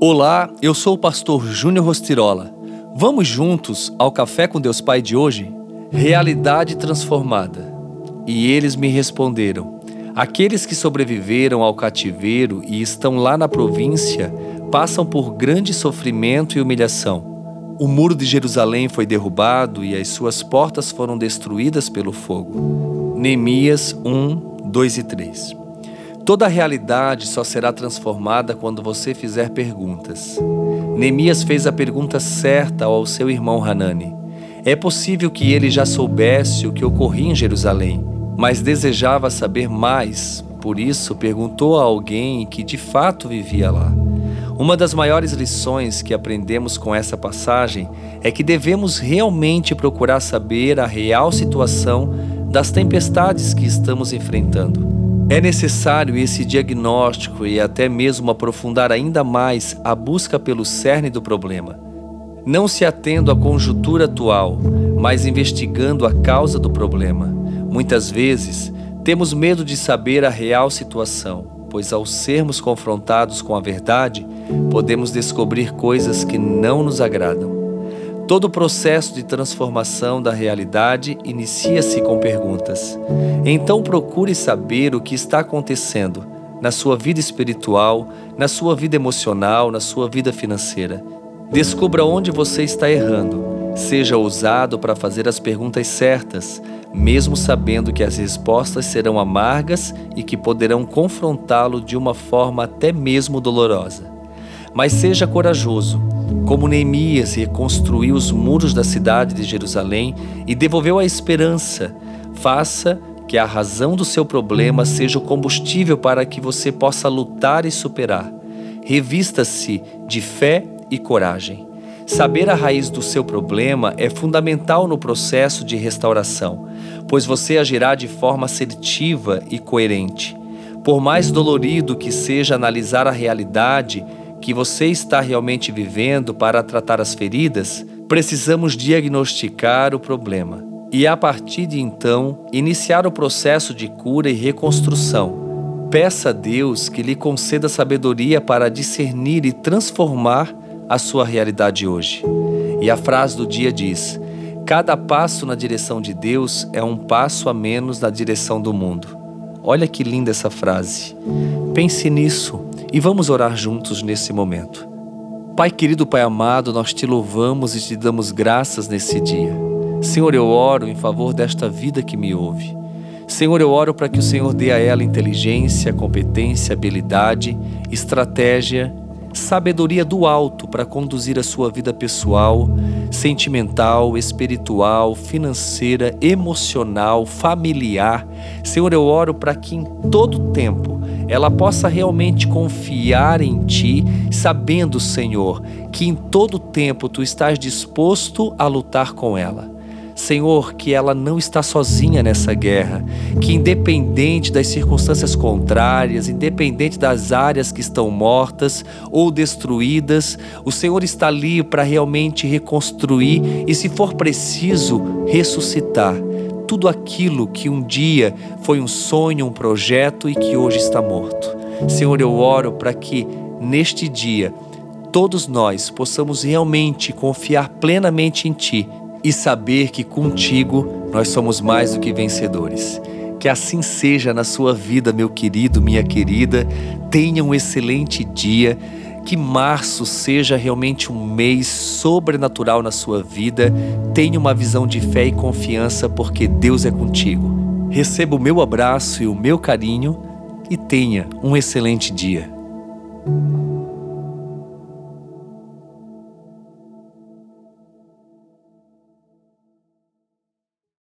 Olá, eu sou o pastor Júnior Rostirola. Vamos juntos ao Café com Deus Pai de hoje? Realidade transformada. E eles me responderam: Aqueles que sobreviveram ao cativeiro e estão lá na província passam por grande sofrimento e humilhação. O muro de Jerusalém foi derrubado e as suas portas foram destruídas pelo fogo. Neemias 1, 2 e 3. Toda a realidade só será transformada quando você fizer perguntas. Neemias fez a pergunta certa ao seu irmão Hanani. É possível que ele já soubesse o que ocorria em Jerusalém, mas desejava saber mais, por isso perguntou a alguém que de fato vivia lá. Uma das maiores lições que aprendemos com essa passagem é que devemos realmente procurar saber a real situação das tempestades que estamos enfrentando. É necessário esse diagnóstico e até mesmo aprofundar ainda mais a busca pelo cerne do problema. Não se atendo à conjuntura atual, mas investigando a causa do problema. Muitas vezes, temos medo de saber a real situação, pois ao sermos confrontados com a verdade, podemos descobrir coisas que não nos agradam. Todo o processo de transformação da realidade inicia-se com perguntas. Então procure saber o que está acontecendo na sua vida espiritual, na sua vida emocional, na sua vida financeira. Descubra onde você está errando. Seja ousado para fazer as perguntas certas, mesmo sabendo que as respostas serão amargas e que poderão confrontá-lo de uma forma até mesmo dolorosa. Mas seja corajoso como Neemias reconstruiu os muros da cidade de Jerusalém e devolveu a esperança, faça que a razão do seu problema seja o combustível para que você possa lutar e superar. Revista-se de fé e coragem. Saber a raiz do seu problema é fundamental no processo de restauração, pois você agirá de forma assertiva e coerente. Por mais dolorido que seja analisar a realidade, que você está realmente vivendo para tratar as feridas, precisamos diagnosticar o problema e, a partir de então, iniciar o processo de cura e reconstrução. Peça a Deus que lhe conceda sabedoria para discernir e transformar a sua realidade hoje. E a frase do dia diz: Cada passo na direção de Deus é um passo a menos na direção do mundo. Olha que linda essa frase. Pense nisso e vamos orar juntos nesse momento. Pai querido, Pai amado, nós te louvamos e te damos graças nesse dia. Senhor, eu oro em favor desta vida que me ouve. Senhor, eu oro para que o Senhor dê a ela inteligência, competência, habilidade, estratégia sabedoria do alto para conduzir a sua vida pessoal, sentimental, espiritual, financeira, emocional, familiar. Senhor, eu oro para que em todo tempo ela possa realmente confiar em Ti, sabendo, Senhor, que em todo tempo Tu estás disposto a lutar com ela. Senhor, que ela não está sozinha nessa guerra, que independente das circunstâncias contrárias, independente das áreas que estão mortas ou destruídas, o Senhor está ali para realmente reconstruir e, se for preciso, ressuscitar tudo aquilo que um dia foi um sonho, um projeto e que hoje está morto. Senhor, eu oro para que neste dia todos nós possamos realmente confiar plenamente em Ti e saber que contigo nós somos mais do que vencedores. Que assim seja na sua vida, meu querido, minha querida. Tenha um excelente dia. Que março seja realmente um mês sobrenatural na sua vida. Tenha uma visão de fé e confiança, porque Deus é contigo. Receba o meu abraço e o meu carinho e tenha um excelente dia.